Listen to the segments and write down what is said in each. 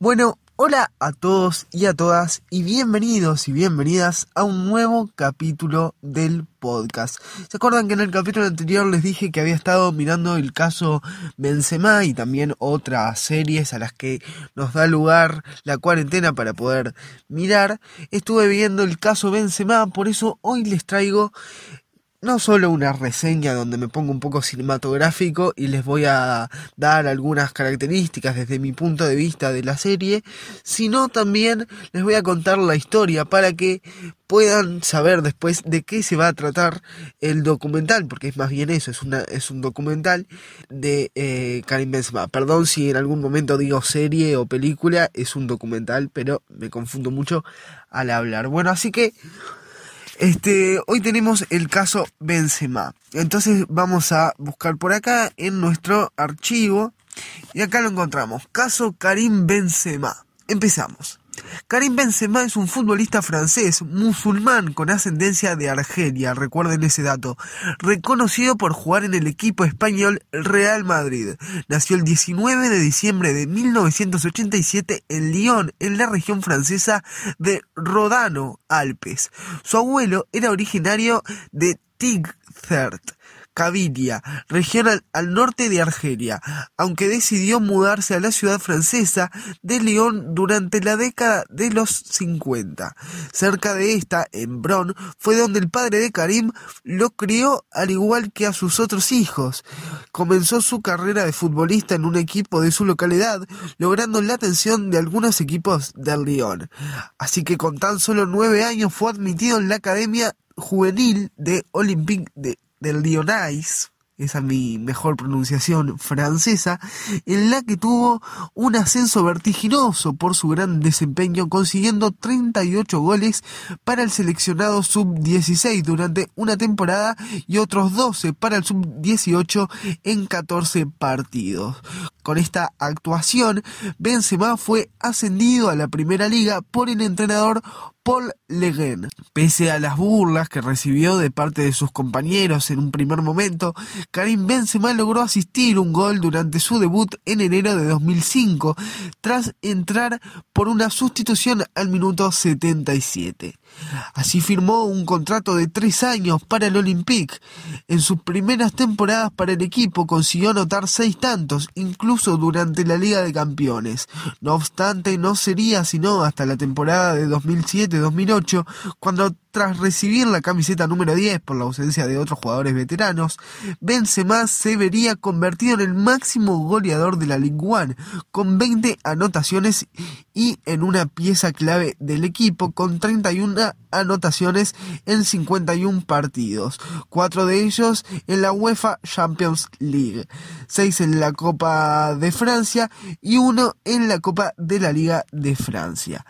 Bueno, hola a todos y a todas y bienvenidos y bienvenidas a un nuevo capítulo del podcast. ¿Se acuerdan que en el capítulo anterior les dije que había estado mirando el caso Benzema y también otras series a las que nos da lugar la cuarentena para poder mirar? Estuve viendo el caso Benzema, por eso hoy les traigo no solo una reseña donde me pongo un poco cinematográfico y les voy a dar algunas características desde mi punto de vista de la serie, sino también les voy a contar la historia para que puedan saber después de qué se va a tratar el documental, porque es más bien eso, es, una, es un documental de eh, Karim Benzema. Perdón si en algún momento digo serie o película, es un documental, pero me confundo mucho al hablar. Bueno, así que... Este, hoy tenemos el caso Benzema. Entonces vamos a buscar por acá en nuestro archivo y acá lo encontramos. Caso Karim Benzema. Empezamos. Karim Benzema es un futbolista francés musulmán con ascendencia de Argelia, recuerden ese dato, reconocido por jugar en el equipo español Real Madrid. Nació el 19 de diciembre de 1987 en Lyon, en la región francesa de Rodano, Alpes. Su abuelo era originario de Tigzert Caviria, región al, norte de Argelia, aunque decidió mudarse a la ciudad francesa de Lyon durante la década de los 50. Cerca de esta, en Bron, fue donde el padre de Karim lo crió al igual que a sus otros hijos. Comenzó su carrera de futbolista en un equipo de su localidad, logrando la atención de algunos equipos del Lyon. Así que con tan solo nueve años fue admitido en la Academia Juvenil de Olympique de del Lyonnais, esa es mi mejor pronunciación francesa, en la que tuvo un ascenso vertiginoso por su gran desempeño, consiguiendo 38 goles para el seleccionado sub-16 durante una temporada y otros 12 para el sub-18 en 14 partidos. Con esta actuación, Benzema fue ascendido a la primera liga por el entrenador Paul Leguen. Pese a las burlas que recibió de parte de sus compañeros en un primer momento, Karim Benzema logró asistir un gol durante su debut en enero de 2005, tras entrar por una sustitución al minuto 77. Así firmó un contrato de tres años para el Olympique. En sus primeras temporadas para el equipo consiguió anotar seis tantos, incluso durante la Liga de Campeones. No obstante, no sería sino hasta la temporada de 2007-2008 cuando tras recibir la camiseta número 10 por la ausencia de otros jugadores veteranos, Benzema se vería convertido en el máximo goleador de la Ligue 1, con 20 anotaciones y en una pieza clave del equipo con 31 anotaciones en 51 partidos, cuatro de ellos en la UEFA Champions League, seis en la Copa de Francia y uno en la Copa de la Liga de Francia.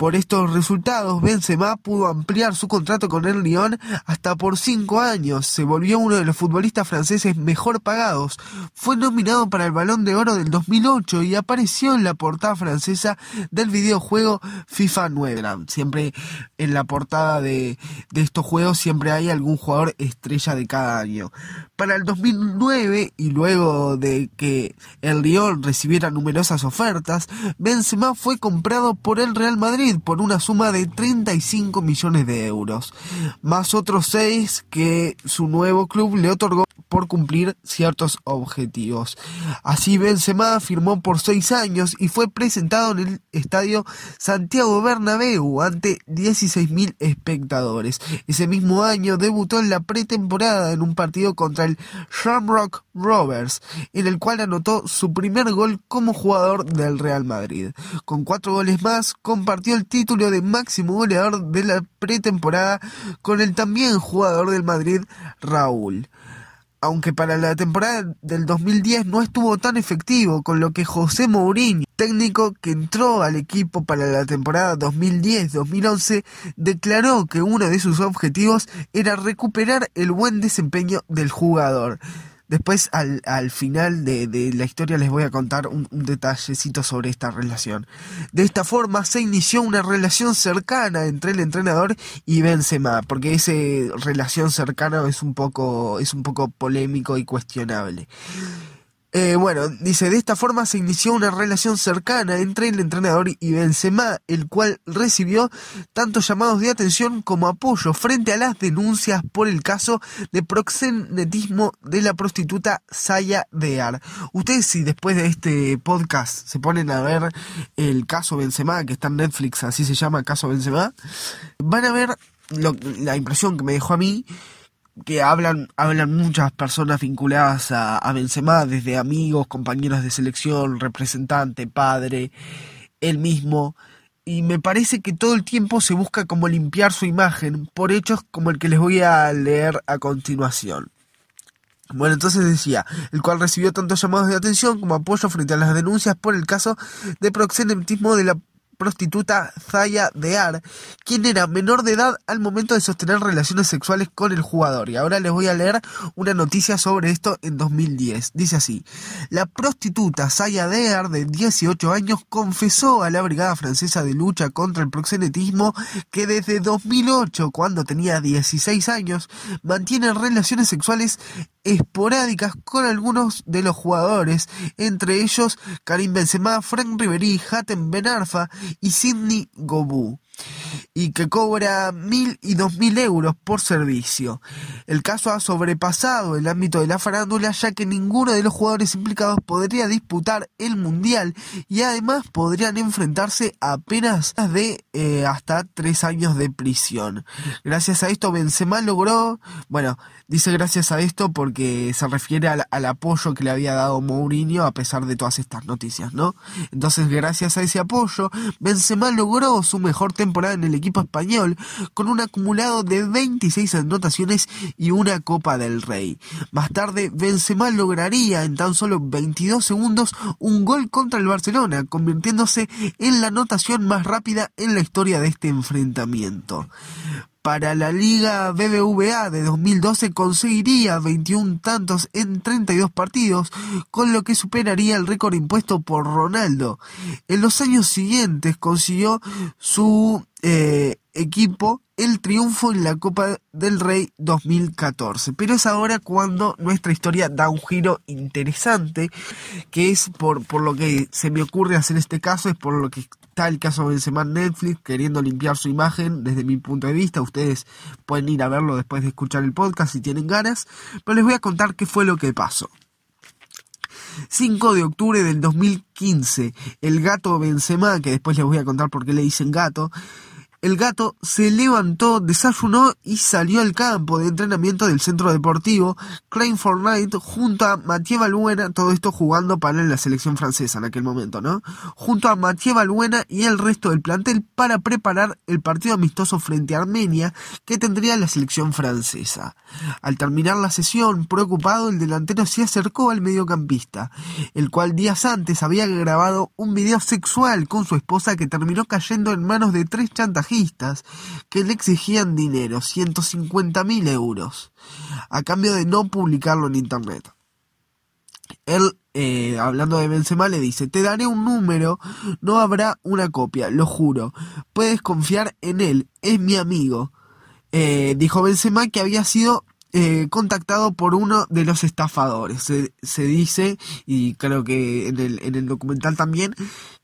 Por estos resultados, Benzema pudo ampliar su contrato con el Lyon hasta por cinco años. Se volvió uno de los futbolistas franceses mejor pagados. Fue nominado para el Balón de Oro del 2008 y apareció en la portada francesa del videojuego FIFA 9. Siempre en la portada de, de estos juegos siempre hay algún jugador estrella de cada año. Para el 2009 y luego de que el Lyon recibiera numerosas ofertas, Benzema fue comprado por el Real Madrid por una suma de 35 millones de euros, más otros 6 que su nuevo club le otorgó por cumplir ciertos objetivos. Así Benzema firmó por 6 años y fue presentado en el estadio Santiago Bernabéu ante 16.000 espectadores. Ese mismo año debutó en la pretemporada en un partido contra el Shamrock Rovers, en el cual anotó su primer gol como jugador del Real Madrid. Con cuatro goles más, compartió el título de máximo goleador de la pretemporada con el también jugador del Madrid, Raúl. Aunque para la temporada del 2010 no estuvo tan efectivo, con lo que José Mourinho, técnico que entró al equipo para la temporada 2010-2011, declaró que uno de sus objetivos era recuperar el buen desempeño del jugador. Después, al, al final de, de, la historia, les voy a contar un, un, detallecito sobre esta relación. De esta forma, se inició una relación cercana entre el entrenador y Benzema, porque esa relación cercana es un poco, es un poco polémico y cuestionable. Eh, bueno, dice, de esta forma se inició una relación cercana entre el entrenador y Benzema, el cual recibió tantos llamados de atención como apoyo frente a las denuncias por el caso de proxenetismo de la prostituta Saya Dear. Ustedes si después de este podcast se ponen a ver el caso Benzema, que está en Netflix, así se llama, caso Benzema, van a ver la impresión que me dejó a mí que hablan, hablan muchas personas vinculadas a, a Benzema, desde amigos, compañeros de selección, representante, padre, él mismo, y me parece que todo el tiempo se busca como limpiar su imagen por hechos como el que les voy a leer a continuación. Bueno, entonces decía, el cual recibió tantos llamados de atención como apoyo frente a las denuncias por el caso de proxenetismo de la prostituta Zaya Dear, quien era menor de edad al momento de sostener relaciones sexuales con el jugador. Y ahora les voy a leer una noticia sobre esto en 2010. Dice así, la prostituta Zaya Dear, de 18 años, confesó a la Brigada Francesa de Lucha contra el Proxenetismo que desde 2008, cuando tenía 16 años, mantiene relaciones sexuales esporádicas con algunos de los jugadores, entre ellos Karim Benzema, Frank Ribery, Hatem Ben Arfa y Sidney Gobu y que cobra mil y dos mil euros por servicio. El caso ha sobrepasado el ámbito de la farándula ya que ninguno de los jugadores implicados podría disputar el mundial y además podrían enfrentarse a penas de eh, hasta tres años de prisión. Gracias a esto Benzema logró, bueno, dice gracias a esto porque se refiere al, al apoyo que le había dado Mourinho a pesar de todas estas noticias, ¿no? Entonces gracias a ese apoyo Benzema logró su mejor temporada en el equipo español con un acumulado de 26 anotaciones y una Copa del Rey. Más tarde, Benzema lograría en tan solo 22 segundos un gol contra el Barcelona, convirtiéndose en la anotación más rápida en la historia de este enfrentamiento para la Liga BBVA de 2012 conseguiría 21 tantos en 32 partidos, con lo que superaría el récord impuesto por Ronaldo. En los años siguientes consiguió su eh, equipo el triunfo en la Copa del Rey 2014. Pero es ahora cuando nuestra historia da un giro interesante, que es por, por lo que se me ocurre hacer este caso, es por lo que está el caso de Benzema Netflix queriendo limpiar su imagen desde mi punto de vista. Ustedes pueden ir a verlo después de escuchar el podcast si tienen ganas, pero les voy a contar qué fue lo que pasó. 5 de octubre del 2015, el gato Benzema, que después les voy a contar por qué le dicen gato, el gato se levantó, desayunó y salió al campo de entrenamiento del centro deportivo Klein Fortnite junto a Mathieu Balbuena, todo esto jugando para la selección francesa en aquel momento, ¿no? Junto a Mathieu Balbuena y el resto del plantel para preparar el partido amistoso frente a Armenia que tendría la selección francesa. Al terminar la sesión, preocupado, el delantero se acercó al mediocampista, el cual días antes había grabado un video sexual con su esposa que terminó cayendo en manos de tres chantajes que le exigían dinero, 150 mil euros, a cambio de no publicarlo en internet. Él, eh, hablando de Benzema, le dice, te daré un número, no habrá una copia, lo juro. Puedes confiar en él, es mi amigo. Eh, dijo Benzema que había sido eh, contactado por uno de los estafadores. Se, se, dice, y creo que en el, en el documental también,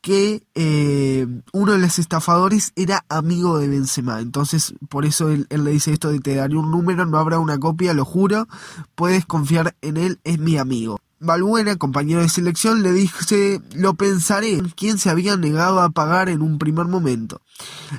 que eh, uno de los estafadores era amigo de Benzema. Entonces, por eso él, le dice esto de te daré un número, no habrá una copia, lo juro, puedes confiar en él, es mi amigo. Balbuena, compañero de selección, le dice, lo pensaré, quien se había negado a pagar en un primer momento.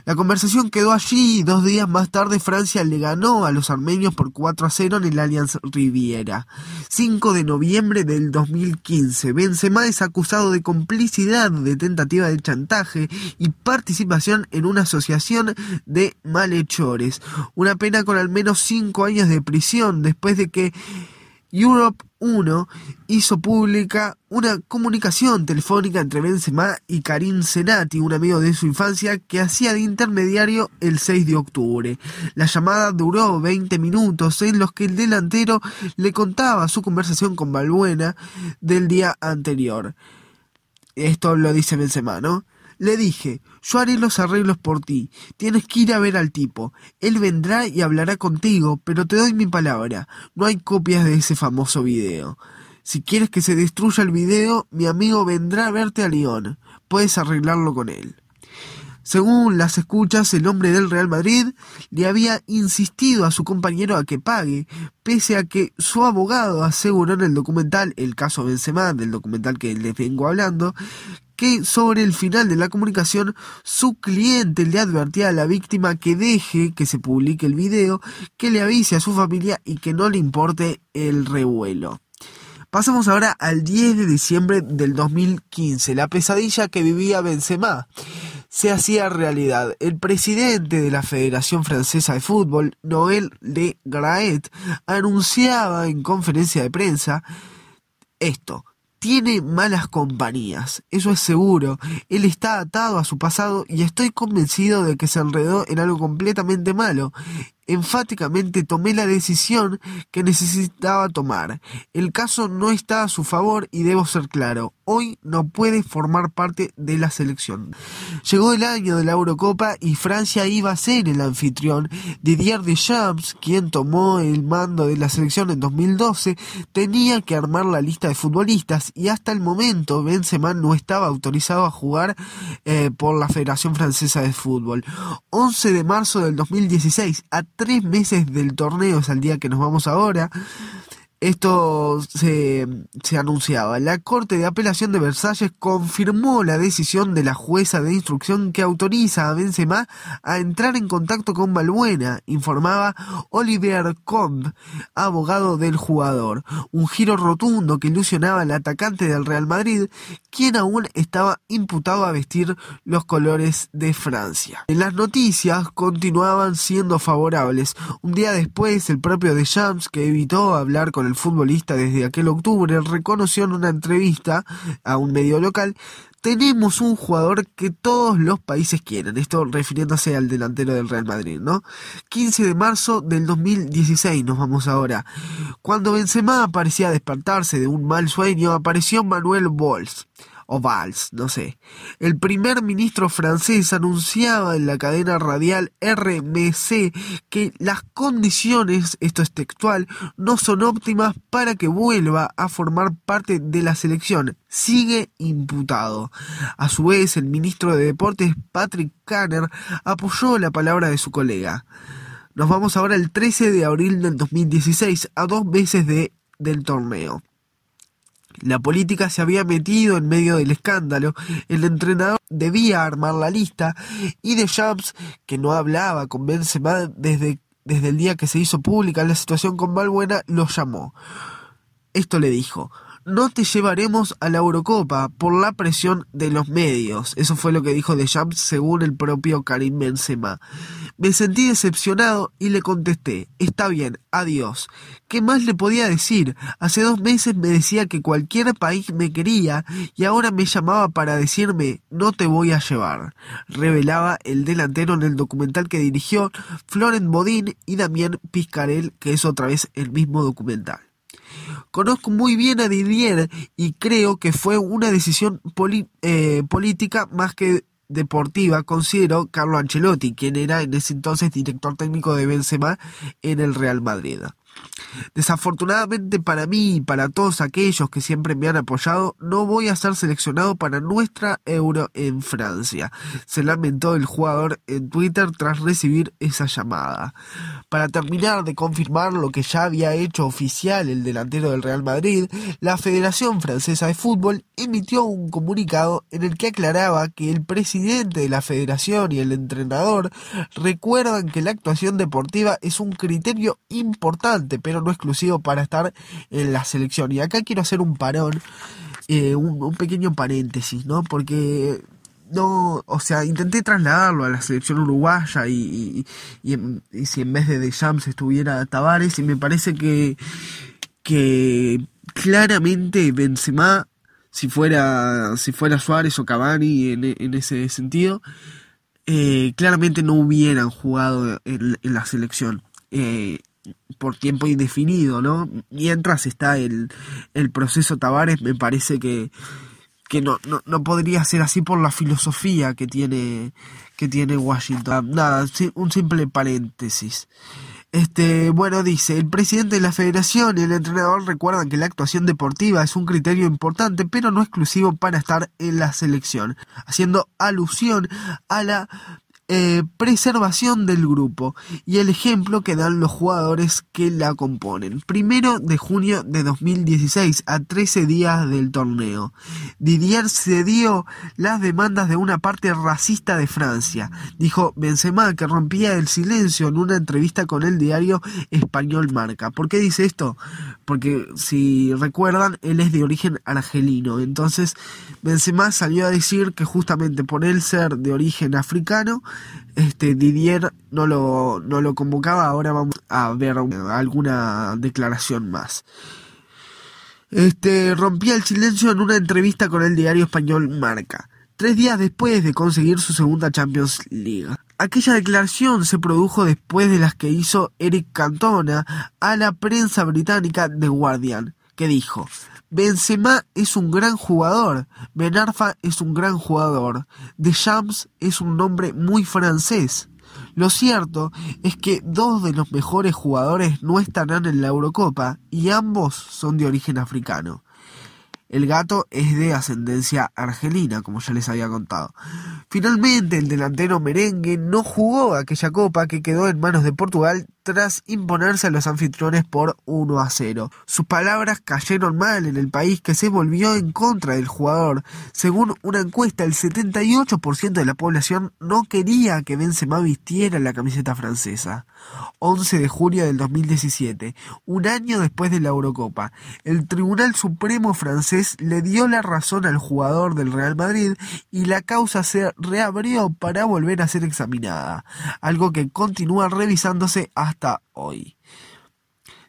La conversación quedó allí y dos días más tarde Francia le ganó a los armenios por 4 a 0 en el Allianz Riviera. 5 de noviembre del 2015, Benzema es acusado de complicidad de tentativa de chantaje y participación en una asociación de malhechores. Una pena con al menos 5 años de prisión después de que Europe 1 hizo pública una comunicación telefónica entre Benzema y Karim Senati, un amigo de su infancia, que hacía de intermediario el 6 de octubre. La llamada duró 20 minutos en los que el delantero le contaba su conversación con Balbuena del día anterior. Esto lo dice Benzema, ¿no? Le dije, yo haré los arreglos por ti. Tienes que ir a ver al tipo. Él vendrá y hablará contigo, pero te doy mi palabra. No hay copias de ese famoso video. Si quieres que se destruya el video, mi amigo vendrá a verte a Lyon. Puedes arreglarlo con él. Según las escuchas, el hombre del Real Madrid le había insistido a su compañero a que pague, pese a que su abogado aseguró en el documental, el caso Benzema, del documental que les vengo hablando, que sobre el final de la comunicación su cliente le advertía a la víctima que deje que se publique el video, que le avise a su familia y que no le importe el revuelo. Pasamos ahora al 10 de diciembre del 2015, la pesadilla que vivía Benzema se hacía realidad. El presidente de la Federación Francesa de Fútbol, Noël de Graet, anunciaba en conferencia de prensa esto. Tiene malas compañías, eso es seguro. Él está atado a su pasado y estoy convencido de que se enredó en algo completamente malo enfáticamente tomé la decisión que necesitaba tomar. El caso no está a su favor y debo ser claro, hoy no puede formar parte de la selección. Llegó el año de la Eurocopa y Francia iba a ser el anfitrión. Didier Deschamps, quien tomó el mando de la selección en 2012, tenía que armar la lista de futbolistas y hasta el momento Benzema no estaba autorizado a jugar eh, por la Federación Francesa de Fútbol. 11 de marzo del 2016, a tres meses del torneo, es el día que nos vamos ahora, esto se, se, anunciaba. La Corte de Apelación de Versalles confirmó la decisión de la jueza de instrucción que autoriza a Benzema a entrar en contacto con Balbuena, informaba Olivier Combe, abogado del jugador. Un giro rotundo que ilusionaba al atacante del Real Madrid, quien aún estaba imputado a vestir los colores de Francia. Las noticias continuaban siendo favorables. Un día después, el propio Deschamps, que evitó hablar con el el futbolista desde aquel octubre reconoció en una entrevista a un medio local tenemos un jugador que todos los países quieren. Esto refiriéndose al delantero del Real Madrid, ¿no? 15 de marzo del 2016 nos vamos ahora. Cuando Benzema parecía despertarse de un mal sueño, apareció Manuel Bols o Valls, no sé. El primer ministro francés anunciaba en la cadena radial RMC que las condiciones, esto es textual, no son óptimas para que vuelva a formar parte de la selección. Sigue imputado. A su vez, el ministro de Deportes, Patrick Kanner, apoyó la palabra de su colega. Nos vamos ahora el 13 de abril del 2016, a dos meses de, del torneo. La política se había metido en medio del escándalo, el entrenador debía armar la lista y de Champs, que no hablaba con Benzema desde, desde el día que se hizo pública la situación con Valbuena, lo llamó. Esto le dijo, no te llevaremos a la Eurocopa por la presión de los medios. Eso fue lo que dijo Deschamps según el propio Karim Benzema. Me sentí decepcionado y le contesté, está bien, adiós. ¿Qué más le podía decir? Hace dos meses me decía que cualquier país me quería y ahora me llamaba para decirme, no te voy a llevar. Revelaba el delantero en el documental que dirigió Florent Bodin y Damien Piscarel, que es otra vez el mismo documental. Conozco muy bien a Didier y creo que fue una decisión eh, política más que deportiva, considero Carlo Ancelotti, quien era en ese entonces director técnico de Benzema en el Real Madrid. Desafortunadamente para mí y para todos aquellos que siempre me han apoyado, no voy a ser seleccionado para nuestra Euro en Francia, se lamentó el jugador en Twitter tras recibir esa llamada. Para terminar de confirmar lo que ya había hecho oficial el delantero del Real Madrid, la Federación Francesa de Fútbol emitió un comunicado en el que aclaraba que el presidente de la federación y el entrenador recuerdan que la actuación deportiva es un criterio importante, pero no exclusivo para estar en la selección. Y acá quiero hacer un parón, eh, un, pequeño paréntesis, ¿no? Porque no, o sea, intenté trasladarlo a la selección uruguaya y, y, si en vez de De Jams estuviera Tavares y me parece que que claramente Benzema si fuera si fuera Suárez o Cavani en, en ese sentido eh, claramente no hubieran jugado en, la selección eh, por tiempo indefinido, ¿no? Mientras está el, el proceso Tavares, me parece que, que no, no, no, podría ser así por la filosofía que tiene, que tiene Washington. Nada, un simple paréntesis. Este, bueno, dice, el presidente de la federación y el entrenador recuerdan que la actuación deportiva es un criterio importante, pero no exclusivo para estar en la selección, haciendo alusión a la eh, preservación del grupo y el ejemplo que dan los jugadores que la componen. Primero de junio de 2016, a 13 días del torneo, Didier cedió las demandas de una parte racista de Francia. Dijo Benzema que rompía el silencio en una entrevista con el diario español Marca. ¿Por qué dice esto? Porque si recuerdan, él es de origen argelino. Entonces, Benzema salió a decir que justamente por él ser de origen africano, este Didier no lo, no lo convocaba, ahora vamos a ver alguna declaración más. Este rompía el silencio en una entrevista con el diario español Marca, tres días después de conseguir su segunda Champions League. Aquella declaración se produjo después de las que hizo Eric Cantona a la prensa británica The Guardian, que dijo Benzema es un gran jugador, Ben Arfa es un gran jugador, Deschamps es un nombre muy francés. Lo cierto es que dos de los mejores jugadores no estarán en la Eurocopa y ambos son de origen africano. El gato es de ascendencia argelina, como ya les había contado. Finalmente, el delantero merengue no jugó aquella copa que quedó en manos de Portugal tras imponerse a los anfitriones por 1 a 0. Sus palabras cayeron mal en el país que se volvió en contra del jugador. Según una encuesta, el 78% de la población no quería que Benzema vistiera la camiseta francesa. 11 de julio del 2017, un año después de la Eurocopa, el Tribunal Supremo francés le dio la razón al jugador del Real Madrid y la causa se reabrió para volver a ser examinada, algo que continúa revisándose hasta hasta hoy.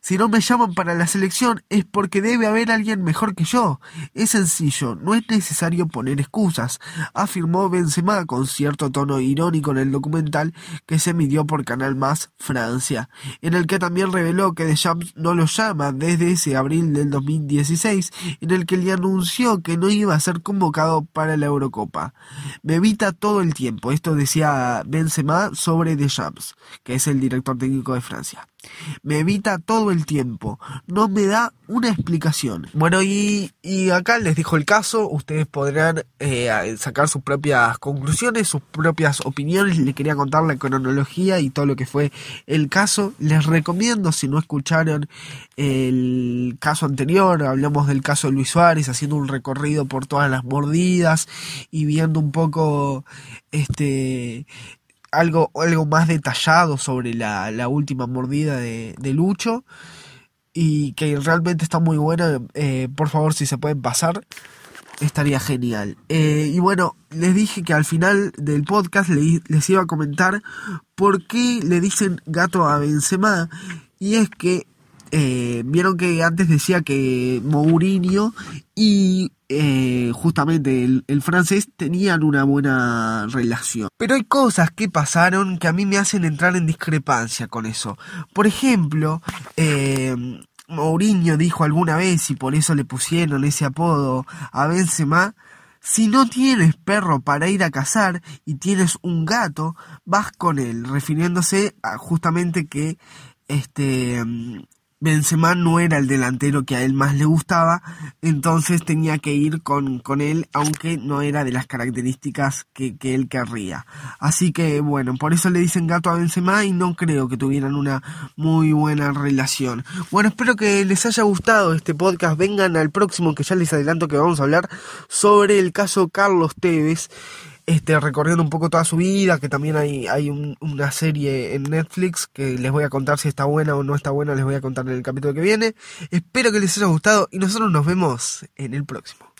Si no me llaman para la selección es porque debe haber alguien mejor que yo. Es sencillo, no es necesario poner excusas, afirmó Benzema con cierto tono irónico en el documental que se emitió por Canal Más Francia, en el que también reveló que Deschamps no lo llama desde ese abril del 2016, en el que le anunció que no iba a ser convocado para la Eurocopa. Me evita todo el tiempo, esto decía Benzema sobre Deschamps, que es el director técnico de Francia. Me evita todo el tiempo, no me da una explicación. Bueno, y, acá les dijo el caso, ustedes podrán eh, sacar sus propias conclusiones, sus propias opiniones, les quería contar la cronología y todo lo que fue el caso. Les recomiendo, si no escucharon el caso anterior, hablamos del caso de Luis Suárez, haciendo un recorrido por todas las mordidas y viendo un poco este algo, algo más detallado sobre la, la última mordida de, de, Lucho y que realmente está muy buena. Eh, por favor, si se pueden pasar, estaría genial. Eh, y bueno, les dije que al final del podcast les iba a comentar por qué le dicen gato a Benzema. Y es que eh, vieron que antes decía que Mourinho y eh, justamente el, francés tenían una buena relación. Pero hay cosas que pasaron que a mí me hacen entrar en discrepancia con eso. Por ejemplo, eh, Mourinho dijo alguna vez, y por eso le pusieron ese apodo a Benzema, si no tienes perro para ir a cazar y tienes un gato, vas con él, refiriéndose justamente que este Benzema no era el delantero que a él más le gustaba, entonces tenía que ir con, con él, aunque no era de las características que, que, él querría. Así que bueno, por eso le dicen gato a Benzema y no creo que tuvieran una muy buena relación. Bueno, espero que les haya gustado este podcast. Vengan al próximo que ya les adelanto que vamos a hablar sobre el caso Carlos Tevez este, recorriendo un poco toda su vida, que también hay, hay una serie en Netflix que les voy a contar si está buena o no está buena, les voy a contar en el capítulo que viene. Espero que les haya gustado y nosotros nos vemos en el próximo.